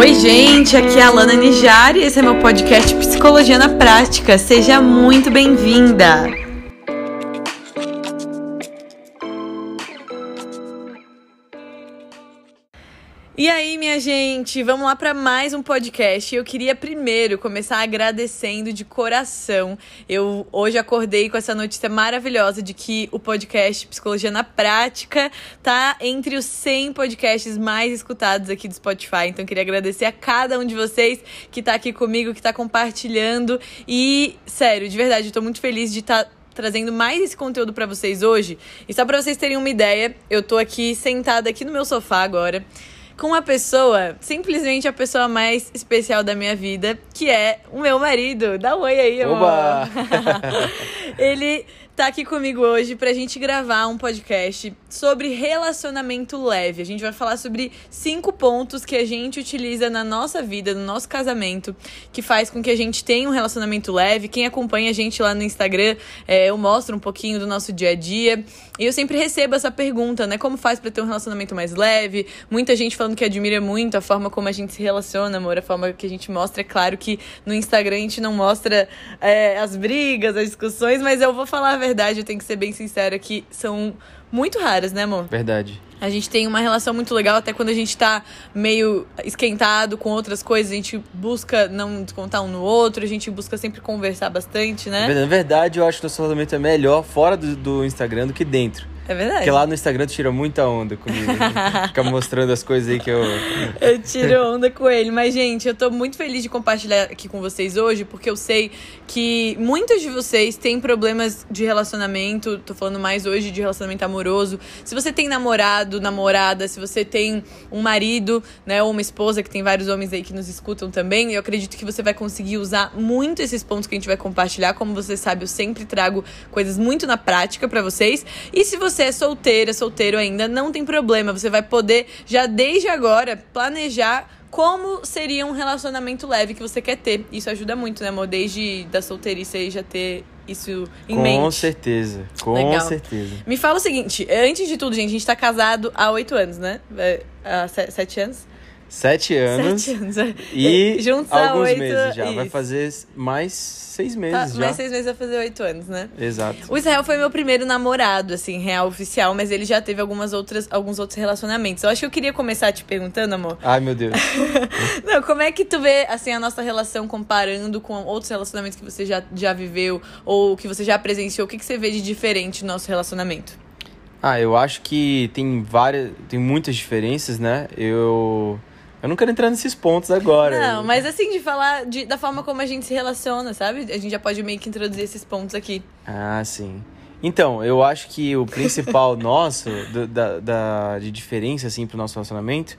Oi, gente, aqui é a Lana Nijar e esse é meu podcast Psicologia na Prática. Seja muito bem-vinda! E aí, minha gente, vamos lá para mais um podcast. Eu queria primeiro começar agradecendo de coração. Eu hoje acordei com essa notícia maravilhosa de que o podcast Psicologia na Prática tá entre os 100 podcasts mais escutados aqui do Spotify. Então, queria agradecer a cada um de vocês que tá aqui comigo, que tá compartilhando. E, sério, de verdade, eu tô muito feliz de estar. Tá trazendo mais esse conteúdo para vocês hoje. E só para vocês terem uma ideia, eu tô aqui sentada aqui no meu sofá agora com uma pessoa, simplesmente a pessoa mais especial da minha vida, que é o meu marido. Dá um oi aí, amor. Oba! Ele tá aqui comigo hoje pra gente gravar um podcast sobre relacionamento leve. A gente vai falar sobre cinco pontos que a gente utiliza na nossa vida, no nosso casamento, que faz com que a gente tenha um relacionamento leve. Quem acompanha a gente lá no Instagram, é, eu mostro um pouquinho do nosso dia a dia. E eu sempre recebo essa pergunta, né? Como faz para ter um relacionamento mais leve? Muita gente falando que admira muito a forma como a gente se relaciona, amor, a forma que a gente mostra. É claro que no Instagram a gente não mostra é, as brigas, as discussões, mas eu vou falar a verdade verdade, eu tenho que ser bem sincera, que são muito raras, né, amor? Verdade. A gente tem uma relação muito legal, até quando a gente tá meio esquentado com outras coisas, a gente busca não descontar um no outro, a gente busca sempre conversar bastante, né? Na verdade, eu acho que o nosso relacionamento é melhor fora do, do Instagram do que dentro. É verdade. Porque lá no Instagram tu tira muita onda comigo. Né? Fica mostrando as coisas aí que eu. eu tiro onda com ele. Mas, gente, eu tô muito feliz de compartilhar aqui com vocês hoje, porque eu sei que muitos de vocês têm problemas de relacionamento. Tô falando mais hoje de relacionamento amoroso. Se você tem namorado, namorada, se você tem um marido, né, ou uma esposa, que tem vários homens aí que nos escutam também, eu acredito que você vai conseguir usar muito esses pontos que a gente vai compartilhar. Como você sabe, eu sempre trago coisas muito na prática para vocês. E se você você é solteira, solteiro ainda, não tem problema. Você vai poder, já desde agora, planejar como seria um relacionamento leve que você quer ter. Isso ajuda muito, né, amor? Desde da solteirice aí já ter isso em com mente. Com certeza, com Legal. certeza. Me fala o seguinte, antes de tudo, gente, a gente tá casado há oito anos, né? É, há sete anos? Sete anos. Sete anos. É. E Juntos alguns 8, meses já. Isso. Vai fazer mais seis meses tá, já. Mais seis meses vai fazer oito anos, né? Exato. O Israel foi meu primeiro namorado, assim, real oficial, mas ele já teve algumas outras, alguns outros relacionamentos. Eu acho que eu queria começar te perguntando, amor. Ai, meu Deus. Não, como é que tu vê, assim, a nossa relação comparando com outros relacionamentos que você já, já viveu ou que você já presenciou? O que, que você vê de diferente no nosso relacionamento? Ah, eu acho que tem várias, tem muitas diferenças, né? Eu eu não quero entrar nesses pontos agora. Não, mas assim, de falar de, da forma como a gente se relaciona, sabe? A gente já pode meio que introduzir esses pontos aqui. Ah, sim. Então, eu acho que o principal nosso, do, da, da, de diferença, assim, pro nosso relacionamento,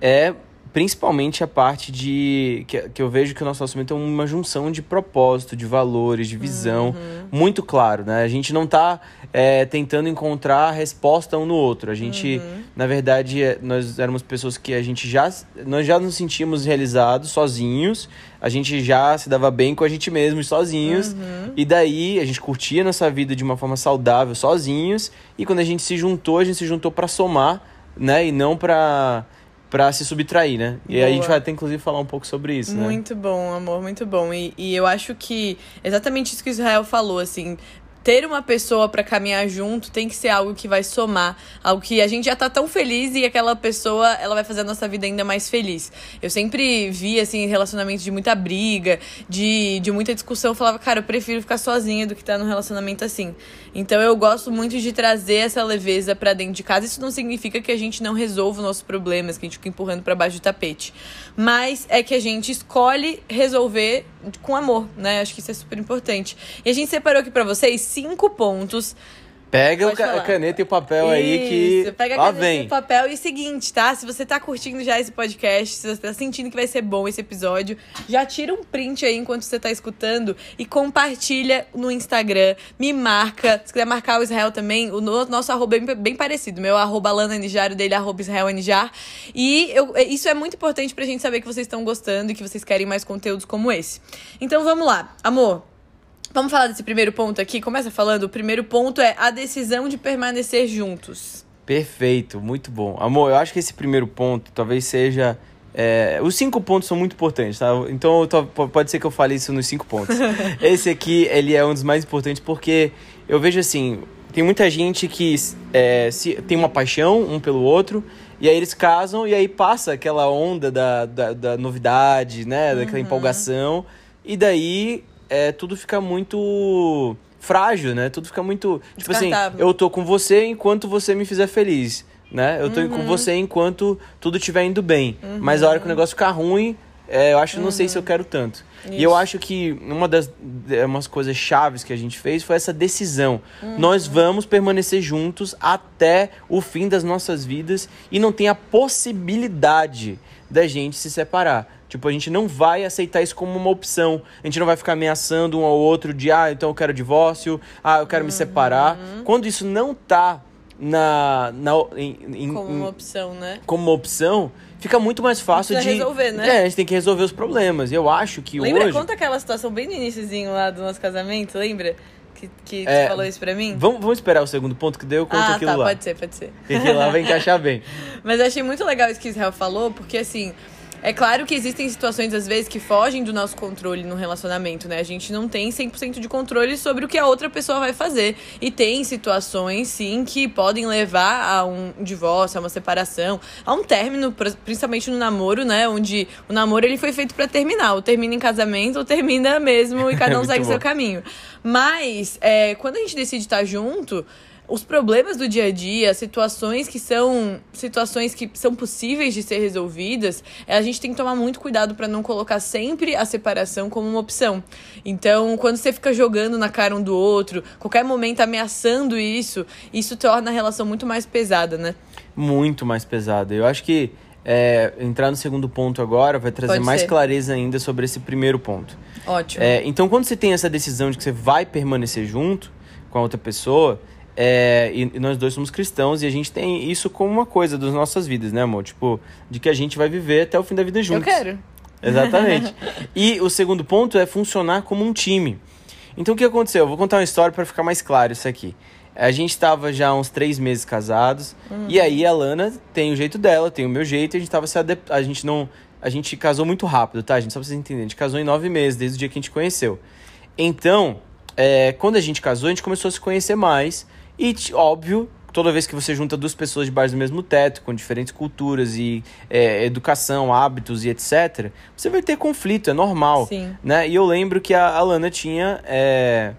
é principalmente a parte de. Que, que eu vejo que o nosso relacionamento é uma junção de propósito, de valores, de visão, uhum. muito claro, né? A gente não tá é, tentando encontrar resposta um no outro. A gente, uhum. na verdade, é, nós éramos pessoas que a gente já. Nós já nos sentíamos realizados sozinhos, a gente já se dava bem com a gente mesmo sozinhos, uhum. e daí a gente curtia nossa vida de uma forma saudável sozinhos, e quando a gente se juntou, a gente se juntou para somar, né? E não para para se subtrair, né? E aí a gente vai até inclusive falar um pouco sobre isso, muito né? Muito bom, amor, muito bom. E, e eu acho que exatamente isso que Israel falou, assim, ter uma pessoa para caminhar junto tem que ser algo que vai somar, algo que a gente já tá tão feliz e aquela pessoa, ela vai fazer a nossa vida ainda mais feliz. Eu sempre vi assim relacionamentos de muita briga, de, de muita discussão, eu falava, cara, eu prefiro ficar sozinha do que estar tá num relacionamento assim. Então eu gosto muito de trazer essa leveza para dentro de casa. Isso não significa que a gente não resolva os nossos problemas, que a gente fica empurrando para baixo do tapete, mas é que a gente escolhe resolver com amor, né? Acho que isso é super importante. E a gente separou aqui para vocês cinco pontos Pega a caneta e o papel Isso, aí que. Pega a Lá caneta vem. e o papel. E o seguinte, tá? Se você tá curtindo já esse podcast, se você tá sentindo que vai ser bom esse episódio, já tira um print aí enquanto você tá escutando e compartilha no Instagram. Me marca. Se quiser marcar o Israel também, o nosso arroba é bem parecido. Meu arroba Lana Nijar, o dele é arroba Israel Nijar. E eu, isso é muito importante pra gente saber que vocês estão gostando e que vocês querem mais conteúdos como esse. Então vamos lá. Amor, Vamos falar desse primeiro ponto aqui? Começa falando. O primeiro ponto é a decisão de permanecer juntos. Perfeito, muito bom. Amor, eu acho que esse primeiro ponto talvez seja É, os cinco pontos são muito importantes, tá? Então tô, pode ser que eu fale isso nos cinco pontos. Esse aqui, ele é um dos mais importantes porque eu vejo assim, tem muita gente que é, se, tem uma paixão um pelo outro, e aí eles casam e aí passa aquela onda da, da, da novidade, né? Daquela uhum. empolgação. E daí é, tudo fica muito frágil, né? Tudo fica muito. Tipo assim, eu tô com você enquanto você me fizer feliz né? Eu tô uhum. com você enquanto tudo estiver indo bem. Uhum. Mas a hora que o negócio ficar ruim, é, eu acho, uhum. não sei se eu uhum. quero tanto. Isso. E eu acho que uma das é, umas coisas chaves que a gente fez foi essa decisão. Uhum. Nós vamos permanecer juntos até o fim das nossas vidas e não tem a possibilidade da gente se separar. Tipo, a gente não vai aceitar isso como uma opção. A gente não vai ficar ameaçando um ao outro de, ah, então eu quero divórcio, ah, eu quero me separar. Uhum. Quando isso não tá na, na em, em, como uma opção, né? Como uma opção, fica muito mais fácil de resolver, né? É, a gente tem que resolver os problemas. Eu acho que lembra, hoje. Conta aquela situação bem no iníciozinho lá do nosso casamento, lembra? Que, que é, falou isso pra mim? Vamos, vamos esperar o segundo ponto que deu, eu conto ah, aquilo tá, lá. pode ser, pode ser. Aquilo lá vai encaixar bem. Mas eu achei muito legal isso que Israel falou, porque assim, é claro que existem situações, às vezes, que fogem do nosso controle no relacionamento, né? A gente não tem 100% de controle sobre o que a outra pessoa vai fazer. E tem situações, sim, que podem levar a um divórcio, a uma separação, a um término, principalmente no namoro, né? Onde o namoro ele foi feito para terminar. Ou termina em casamento, ou termina mesmo e cada um segue bom. seu caminho. Mas, é, quando a gente decide estar junto os problemas do dia a dia, situações que são situações que são possíveis de ser resolvidas, é, a gente tem que tomar muito cuidado para não colocar sempre a separação como uma opção. Então, quando você fica jogando na cara um do outro, qualquer momento ameaçando isso, isso torna a relação muito mais pesada, né? Muito mais pesada. Eu acho que é, entrar no segundo ponto agora vai trazer Pode mais ser. clareza ainda sobre esse primeiro ponto. Ótimo. É, então, quando você tem essa decisão de que você vai permanecer junto com a outra pessoa, é, e, nós dois somos cristãos e a gente tem isso como uma coisa das nossas vidas, né, amor? Tipo, de que a gente vai viver até o fim da vida juntos. Eu quero. Exatamente. e o segundo ponto é funcionar como um time. Então o que aconteceu? Eu vou contar uma história para ficar mais claro isso aqui. A gente estava já uns três meses casados uhum. e aí a Lana tem o jeito dela, tem o meu jeito. E a gente tava se adep... a gente não, a gente casou muito rápido, tá? A gente só pra vocês entenderem. A gente casou em nove meses desde o dia que a gente conheceu. Então, é, quando a gente casou, a gente começou a se conhecer mais. E, óbvio, toda vez que você junta duas pessoas debaixo do mesmo teto, com diferentes culturas e é, educação, hábitos e etc., você vai ter conflito, é normal. Sim. Né? E eu lembro que a Alana tinha, é,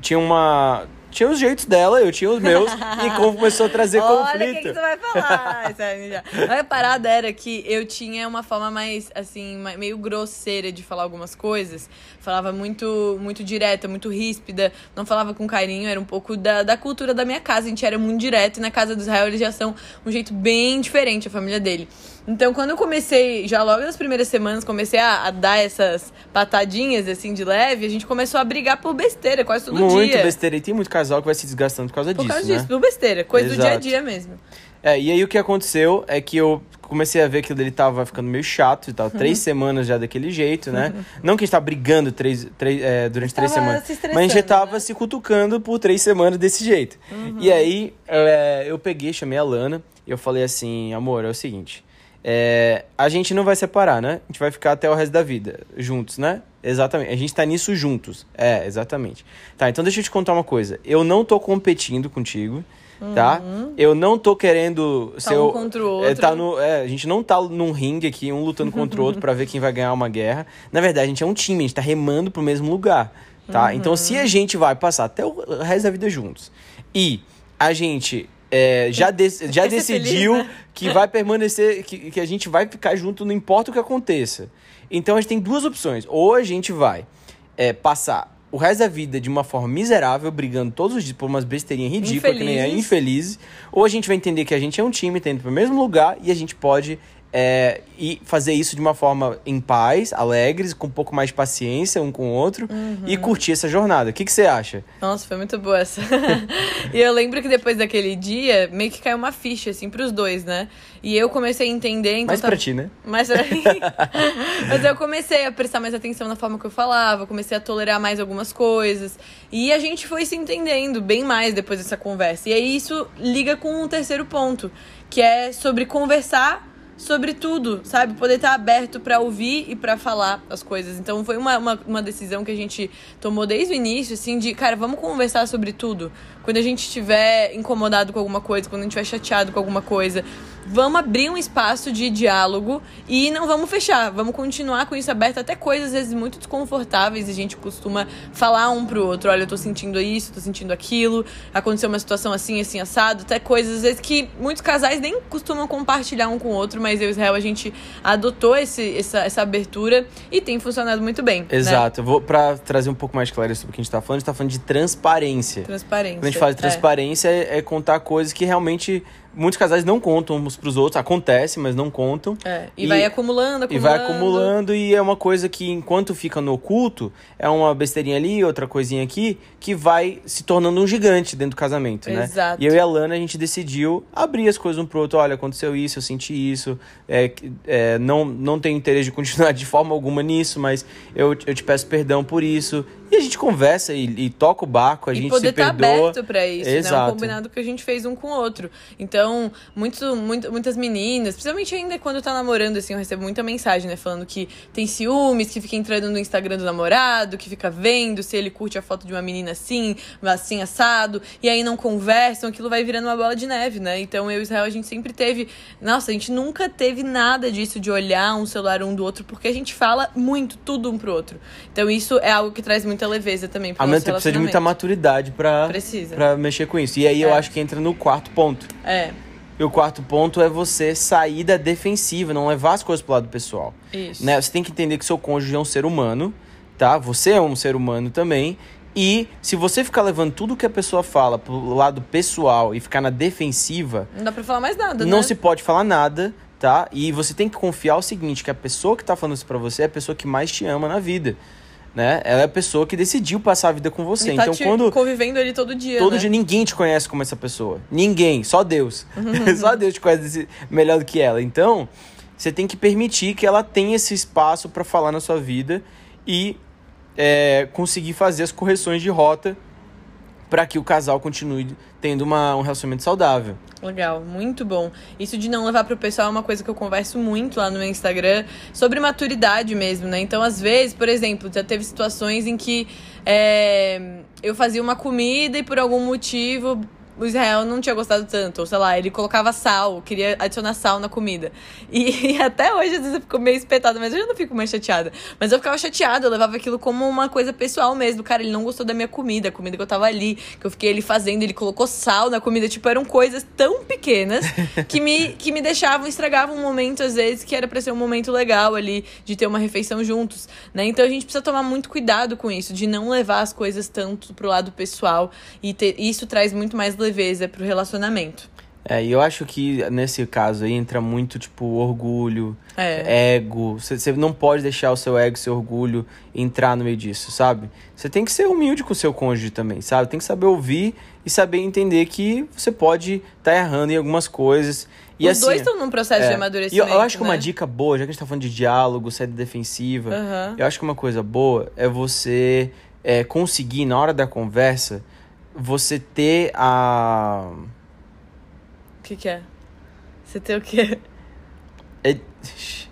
tinha uma tinha os jeitos dela, eu tinha os meus, e começou a trazer Olha conflito. Olha o que, tu vai falar, A parada era que eu tinha uma forma mais, assim, meio grosseira de falar algumas coisas. Falava muito, muito direta, muito ríspida, não falava com carinho, era um pouco da, da cultura da minha casa. A gente era muito direto, e na casa do Israel eles já são um jeito bem diferente, a família dele. Então, quando eu comecei, já logo nas primeiras semanas, comecei a, a, dar essas patadinhas, assim, de leve, a gente começou a brigar por besteira, quase todo muito dia. Muito besteira. E tem muito casal que vai se desgastando por causa por disso, causa né? disso, por besteira. Coisa Exato. do dia a dia mesmo. É, e aí o que aconteceu é que eu comecei a ver que ele tava ficando meio chato e tal. Uhum. Três semanas já daquele jeito, né? Uhum. Não que a gente tava brigando três, três, é, durante três semanas. Mas a gente já tava né? se cutucando por três semanas desse jeito. Uhum. E aí é, eu peguei, chamei a Lana e eu falei assim, amor, é o seguinte. É, a gente não vai separar, né? A gente vai ficar até o resto da vida juntos, né? Exatamente. A gente tá nisso juntos. É, exatamente. Tá, então deixa eu te contar uma coisa. Eu não tô competindo contigo, tá? Uhum. Eu não tô querendo tá ser um contra o outro. É, tá no, é, a gente não tá num ringue aqui, um lutando contra o outro para ver quem vai ganhar uma guerra. Na verdade, a gente é um time, a gente tá remando pro mesmo lugar, tá? Uhum. Então, se a gente vai passar até o resto da vida juntos e a gente é, já, de, já decidiu feliz, né? que vai permanecer, que, que a gente vai ficar junto, não importa o que aconteça. Então a gente tem duas opções. Ou a gente vai é, passar o resto da vida de uma forma miserável, brigando todos os dias por umas besteirinhas ridículas, que nem é infeliz, ou a gente vai entender que a gente é um time, tá indo pro mesmo lugar e a gente pode é, e fazer isso de uma forma em paz, alegres, com um pouco mais de paciência um com o outro uhum. e curtir essa jornada. O que, que você acha? Nossa, foi muito boa essa. e eu lembro que depois daquele dia, meio que caiu uma ficha, assim, pros dois, né? E eu comecei a entender. Então mais pra ti, né? Mais pra mim. Mas eu comecei a prestar mais atenção na forma que eu falava, comecei a tolerar mais algumas coisas. E a gente foi se entendendo bem mais depois dessa conversa. E aí isso liga com um terceiro ponto, que é sobre conversar sobre tudo, sabe? Poder estar aberto para ouvir e para falar as coisas. Então foi uma, uma, uma, decisão que a gente tomou desde o início, assim, de, cara, vamos conversar sobre tudo. Quando a gente estiver incomodado com alguma coisa, quando a gente estiver chateado com alguma coisa, vamos abrir um espaço de diálogo e não vamos fechar, vamos continuar com isso aberto, até coisas às vezes muito desconfortáveis, a gente costuma falar um pro outro, olha, eu tô sentindo isso, tô sentindo aquilo, aconteceu uma situação assim, assim, assado, até coisas às vezes que muitos casais nem costumam compartilhar um com o outro, mas eu e Israel a gente adotou esse, essa, essa abertura e tem funcionado muito bem. Né? Exato, né? eu vou pra trazer um pouco mais de clareza sobre o que a gente tá falando, a gente tá falando de transparência. Transparência. Quando a gente fala de é. transparência, é, é contar coisas que realmente muitos casais não contam uns pros outros. Acontece, mas não contam. É, e, e, vai acumulando, acumulando. E vai acumulando, e é uma coisa que, enquanto fica no oculto, é uma besteirinha ali, outra coisinha aqui, que vai se tornando um gigante dentro do casamento, né? Exato. E eu e a Lana, a gente decidiu abrir as coisas um pro outro. Olha, aconteceu isso, eu senti isso. É, é, não, não tenho interesse de continuar de forma alguma nisso, mas eu, eu te peço perdão por isso. E a gente conversa e, e toca o barco, a e gente poder se perdoa. estar aberto pra isso, Exato. né? Um combinado que a gente fez um com o outro. Então, muito, muito, muitas meninas, principalmente ainda quando tá namorando, assim, eu recebo muita mensagem, né? Falando que tem ciúmes, que fica entrando no Instagram do namorado, que fica vendo se ele curte a foto de uma menina assim, assim, assado, e aí não conversam, aquilo vai virando uma bola de neve, né? Então, eu e Israel, a gente sempre teve... Nossa, a gente nunca teve nada disso de olhar um celular um do outro, porque a gente fala muito, tudo um pro outro. Então, isso é algo que traz muita leveza também pro A mente precisa de muita maturidade pra, precisa. pra mexer com isso. E aí é. eu acho que entra no quarto ponto. É. E o quarto ponto é você sair da defensiva, não levar as coisas pro lado pessoal. Isso. Né? Você tem que entender que seu cônjuge é um ser humano, tá? Você é um ser humano também. E se você ficar levando tudo que a pessoa fala pro lado pessoal e ficar na defensiva. Não dá pra falar mais nada, Não né? se pode falar nada, tá? E você tem que confiar o seguinte: que a pessoa que tá falando isso pra você é a pessoa que mais te ama na vida né? Ela é a pessoa que decidiu passar a vida com você. E tá então quando convivendo ali todo dia, todo né? dia ninguém te conhece como essa pessoa. Ninguém, só Deus. Uhum. só Deus te conhece melhor do que ela. Então, você tem que permitir que ela tenha esse espaço para falar na sua vida e é, conseguir fazer as correções de rota para que o casal continue tendo uma, um relacionamento saudável. Legal, muito bom. Isso de não levar pro pessoal é uma coisa que eu converso muito lá no meu Instagram sobre maturidade mesmo, né? Então, às vezes, por exemplo, já teve situações em que é, eu fazia uma comida e por algum motivo o Israel não tinha gostado tanto. Ou sei lá, ele colocava sal, queria adicionar sal na comida. E, e, até hoje, às vezes, eu fico meio espetada, mas eu já não fico mais chateada. Mas eu ficava chateada, eu levava aquilo como uma coisa pessoal mesmo. Cara, ele não gostou da minha comida, a comida que eu tava ali, que eu fiquei ali fazendo, ele colocou sal na comida. Tipo, eram coisas tão pequenas que me, que me deixavam, estragavam um momento, às vezes, que era pra ser um momento legal ali, de ter uma refeição juntos, né? Então a gente precisa tomar muito cuidado com isso, de não levar as coisas tanto pro lado pessoal. E ter, isso traz muito mais leveza pro relacionamento. É, e eu acho que nesse caso aí entra muito, tipo, orgulho, é. ego. Você não pode deixar o seu ego, seu orgulho entrar no meio disso, sabe? Você tem que ser humilde com o seu cônjuge também, sabe? Tem que saber ouvir e saber entender que você pode estar tá errando em algumas coisas. E Os assim, dois estão num processo é, de amadurecimento. E eu, eu acho que né? uma dica boa, já que a gente tá falando de diálogo, saída defensiva, uhum. eu acho que uma coisa boa é você é, conseguir, na hora da conversa, você ter a. O que, que é? Você tem o quê? É...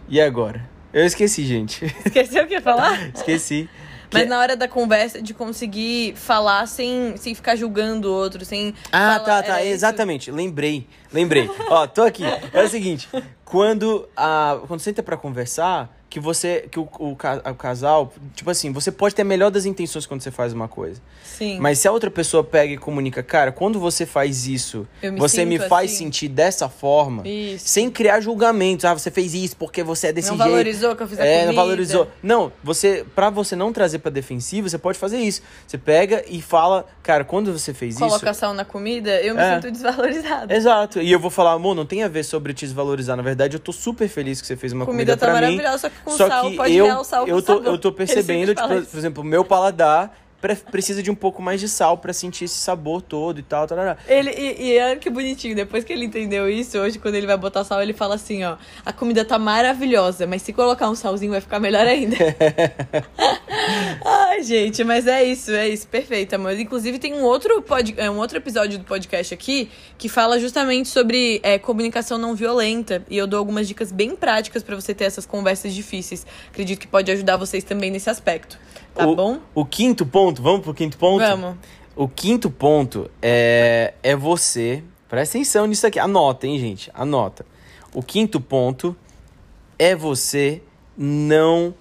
E agora? Eu esqueci, gente. Esqueceu o que ia falar? esqueci. Mas Que- na hora da conversa, de conseguir falar sem, sem ficar julgando o outro, sem. Ah, falar- tá, tá. era isso? Exatamente. Lembrei. Lembrei. Ó, tô aqui. É o seguinte. Quando, a, quando você entra pra conversar, que você. Que o, o, o casal. Tipo assim, você pode ter a melhor das intenções quando você faz uma coisa. Sim. Mas se a outra pessoa pega e comunica, cara, quando você faz isso, me você me faz assim." sentir dessa forma, Isso. sem criar julgamentos. Ah, você fez isso porque você é desse não jeito. valorizou que eu fiz a É, comida. não valorizou. Não, você, para você não trazer pra defensiva, você pode fazer isso. Você pega e fala, cara, quando você fez Coloca isso. sal na comida, eu me É. sinto desvalorizada. Exato. E eu vou falar, amor, não tem a ver sobre te desvalorizar. Na verdade, eu tô super feliz que você fez uma comida comida, tá pra mim. Maravilhosa, só que com Só sal que pode eu, o eu tô, eu tô percebendo, tipo, por exemplo, o meu paladar pre- precisa de um pouco mais de sal pra sentir esse sabor todo e tal. Ele, e, e olha que bonitinho, depois que ele entendeu isso, hoje quando ele vai botar sal, ele fala assim, ó, a comida tá maravilhosa, mas se colocar um salzinho vai ficar melhor ainda. Ai, gente, mas é isso, é isso, perfeito, amor. Inclusive, tem um outro, pod, é, um outro episódio do podcast aqui que fala justamente sobre é, comunicação não violenta. E eu dou algumas dicas bem práticas para você ter essas conversas difíceis. Acredito que pode ajudar vocês também nesse aspecto. Tá o, bom? O quinto ponto, vamos pro quinto ponto? Vamos. O quinto ponto é, é você. Presta atenção nisso aqui. Anota, hein, gente? Anota. O quinto ponto é você não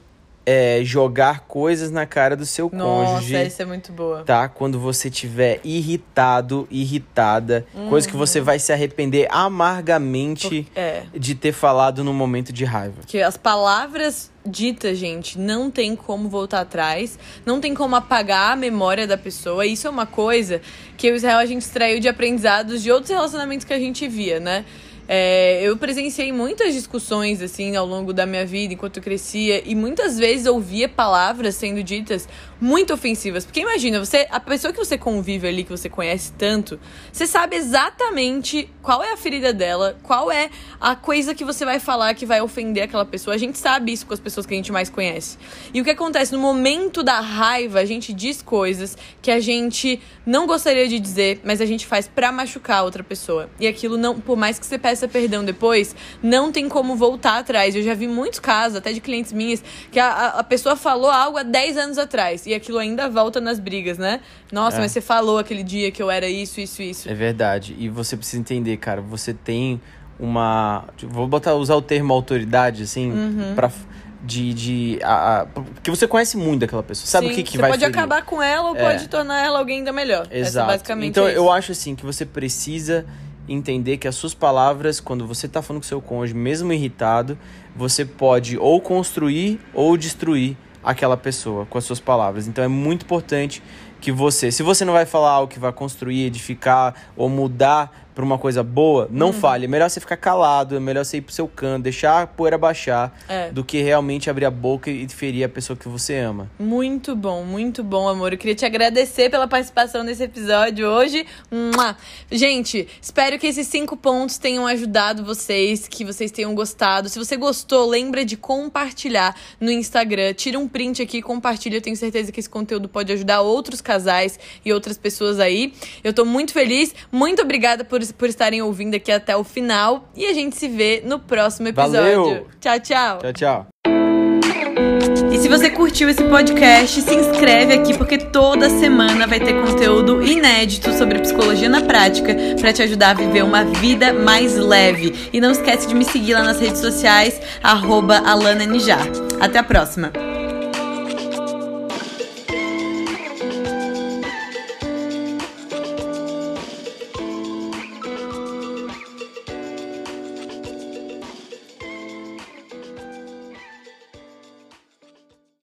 é, jogar coisas na cara do seu Nossa, cônjuge. essa é muito boa. Tá? Quando você tiver irritado, irritada, coisa que você vai se arrepender amargamente É. de ter falado no momento de raiva. Que as palavras ditas, gente, não tem como voltar atrás, não tem como apagar a memória da pessoa. Isso é uma coisa que o Israel a gente extraiu de aprendizados de outros relacionamentos que a gente via, né? É, eu presenciei muitas discussões assim ao longo da minha vida enquanto eu crescia e muitas vezes ouvia palavras sendo ditas muito ofensivas. Porque imagina, você, a pessoa que você convive ali, que você conhece tanto, você sabe exatamente qual é a ferida dela, qual é a coisa que você vai falar que vai ofender aquela pessoa. A gente sabe isso com as pessoas que a gente mais conhece. E o que acontece no momento da raiva, a gente diz coisas que a gente não gostaria de dizer, mas a gente faz pra machucar a outra pessoa. E aquilo não, por mais que você peça perdão depois, não tem como voltar atrás. Eu já vi muitos casos, até de clientes minhas, que a, a- pessoa falou algo há 10 anos atrás e aquilo ainda volta nas brigas, né? Nossa, É. mas você falou aquele dia que eu era isso, isso, isso. É verdade. E você precisa entender, cara, você tem uma. Vou botar, usar o termo autoridade, assim, Uhum. pra. De. de a, a- porque você conhece muito daquela pessoa. Sabe Sim, o que, que você vai pode ferir. acabar com ela ou É. pode tornar ela alguém ainda melhor. Essa Exato. basicamente então é eu acho assim que você precisa entender que as suas palavras, quando você tá falando com seu cônjuge, mesmo irritado, você pode ou construir ou destruir aquela pessoa com as suas palavras. Então é muito importante que você, se você não vai falar algo que vai construir, edificar ou mudar pra uma coisa boa, não Uhum. fale. É melhor você ficar calado, é melhor você ir pro seu canto, deixar a poeira baixar, É. do que realmente abrir a boca e ferir a pessoa que você ama. Muito bom, muito bom, amor. Eu queria te agradecer pela participação nesse episódio hoje. Mua! Gente, espero que esses cinco pontos tenham ajudado vocês, que vocês tenham gostado. Se você gostou, lembra de compartilhar no Instagram. Tira um print aqui, compartilha. Eu tenho certeza que esse conteúdo pode ajudar outros casais e outras pessoas aí. Eu tô muito feliz. Muito obrigada por, por estarem ouvindo aqui até o final. E a gente se vê no próximo episódio. Valeu! Tchau, tchau. Tchau, tchau. E se você curtiu esse podcast, se inscreve aqui porque toda semana vai ter conteúdo inédito sobre psicologia na prática para te ajudar a viver uma vida mais leve. E não esquece de me seguir lá nas redes sociais, arroba Alana Nijar. Até a próxima!